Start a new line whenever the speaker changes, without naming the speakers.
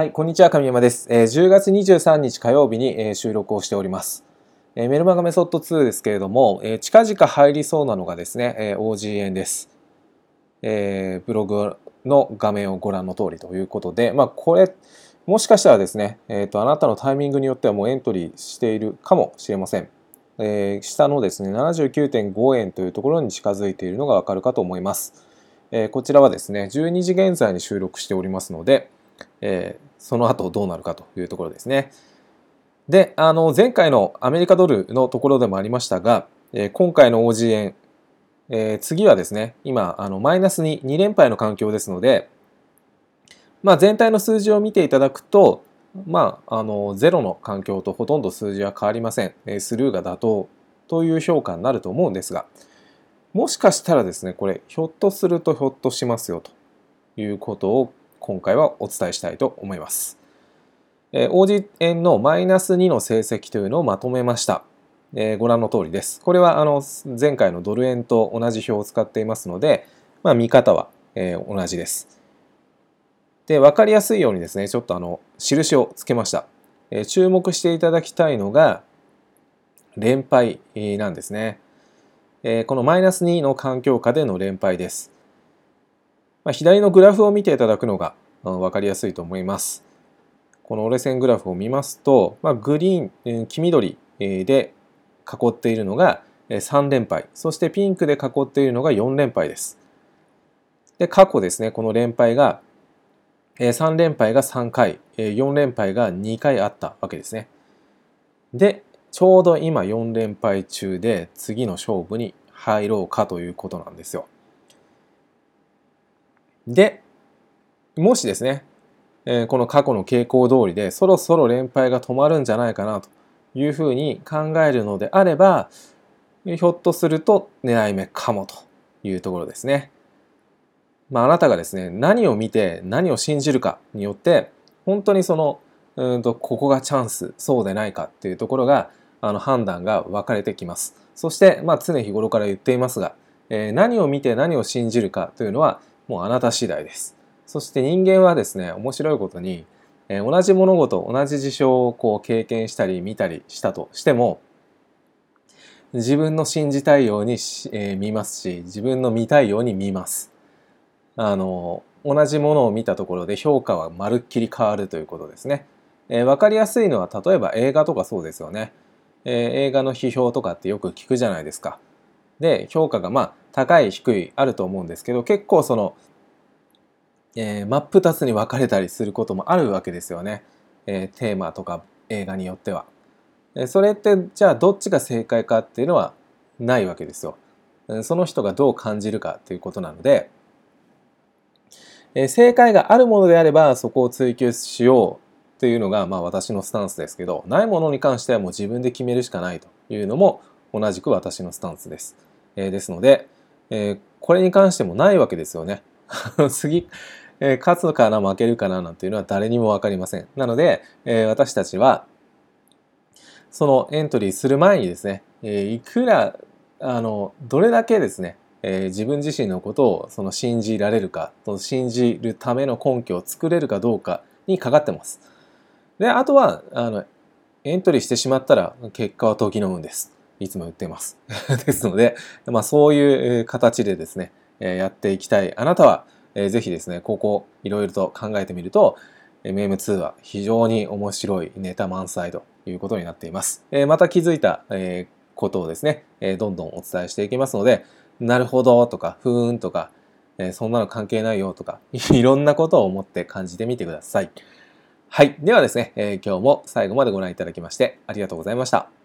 はい、こんにちは、神山です。えー10月23日火曜日に、えー収録をしております。えーメルマガメソッド2ですけれども、え近々入りそうなのがですね、え OG 円です。えブログの画面をご覧の通りということで、まあ、これ、もしかしたらですね、えーと、あなたのタイミングによってはもうエントリーしているかもしれません。え下のですね、79.5円というところに近づいているのがわかるかと思います。えこちらはですね、12時現在に収録しておりますので、えーその後どうなるかというところですね。で、あの、前回のアメリカドルのところでもありましたが、えー今回の OG 円、えー次はですね、今、あの、マイナスに2連敗の環境ですので、まあ、全体の数字を見ていただくと、まあ、あの、ゼロの環境とほとんど数字は変わりません。えースルーが妥当という評価になると思うんですが、もしかしたらですね、これ、ひょっとするとひょっとしますよということを今回はお伝えしたいと思います。えー、OG 円のマイナス2の成績というのをまとめました。えーご覧の通りです。これはあの前回のドル円と同じ表を使っていますので、まあ、見方は、えー同じです。で、分かりやすいようにですね、ちょっとあの印をつけました。えー注目していただきたいのが、連敗なんですね。えーこのマイナス2の環境下での連敗です。まあ、左のグラフを見ていただくのがうん分かりやすいと思います。この折れ線グラフを見ますと、まあ、グリーン、えー黄緑で囲っているのが3連敗、そしてピンクで囲っているのが4連敗です。で、過去ですね、この連敗が、え3連敗が3回、え4連敗が2回あったわけですね。で、ちょうど今4連敗中で次の勝負に入ろうかということなんですよ。で、もしですね、えこの過去の傾向通りでそろそろ連敗が止まるんじゃないかなというふうに考えるのであれば、ひょっとすると狙い目かもというところですね。まあ、あなたがですね、何を見て何を信じるかによって、本当にその、うんと、ここがチャンス、そうでないかっていうところが、あの、判断が分かれてきます。そして、まあ、常日頃から言っていますが、えー何を見て何を信じるかというのは、もうあなた次第です。そして人間はですね、面白いことに、え同じ物事、同じ事象をこう経験したり見たりしたとしても、自分の信じたいようにし、えー見ますし、自分の見たいように見ます。あの、同じものを見たところで評価はまるっきり変わるということですね。えーわかりやすいのは、例えば映画とかそうですよね。えー映画の批評とかってよく聞くじゃないですか。で、評価がまあ、高い低いあると思うんですけど、結構その、えー真っ二つに分かれたりすることもあるわけですよね。えーテーマとか映画によっては。それってじゃあどっちが正解かっていうのはないわけですよ。その人がどう感じるかっていうことなので、えー正解があるものであればそこを追求しようというのがまあ私のスタンスですけど、ないものに関してはもう自分で決めるしかないというのも同じく私のスタンスです。えーですので、えーこれに関してもないわけですよね。次、えー勝つのかな負けるかななんていうのは誰にも分かりません。なので、えー私たちはそのエントリーする前にですね、えーいくらあのどれだけですね、えー自分自身のことをその信じられるかと信じるための根拠を作れるかどうかにかかってます。であとはあのエントリーしてしまったら結果は時の運です。いつも言ってます。ですので、まあ、そういう形でですね、やっていきたいあなたは、ぜひですね、ここいろいろと考えてみると、MM2 は非常に面白いネタ満載ということになっています。また気づいた、ことをですね、どんどんお伝えしていきますので、なるほどとか、ふーんとか、そんなの関係ないよとか、いろんなことを思って感じてみてください。はい。ではですね、今日も最後までご覧いただきましてありがとうございました。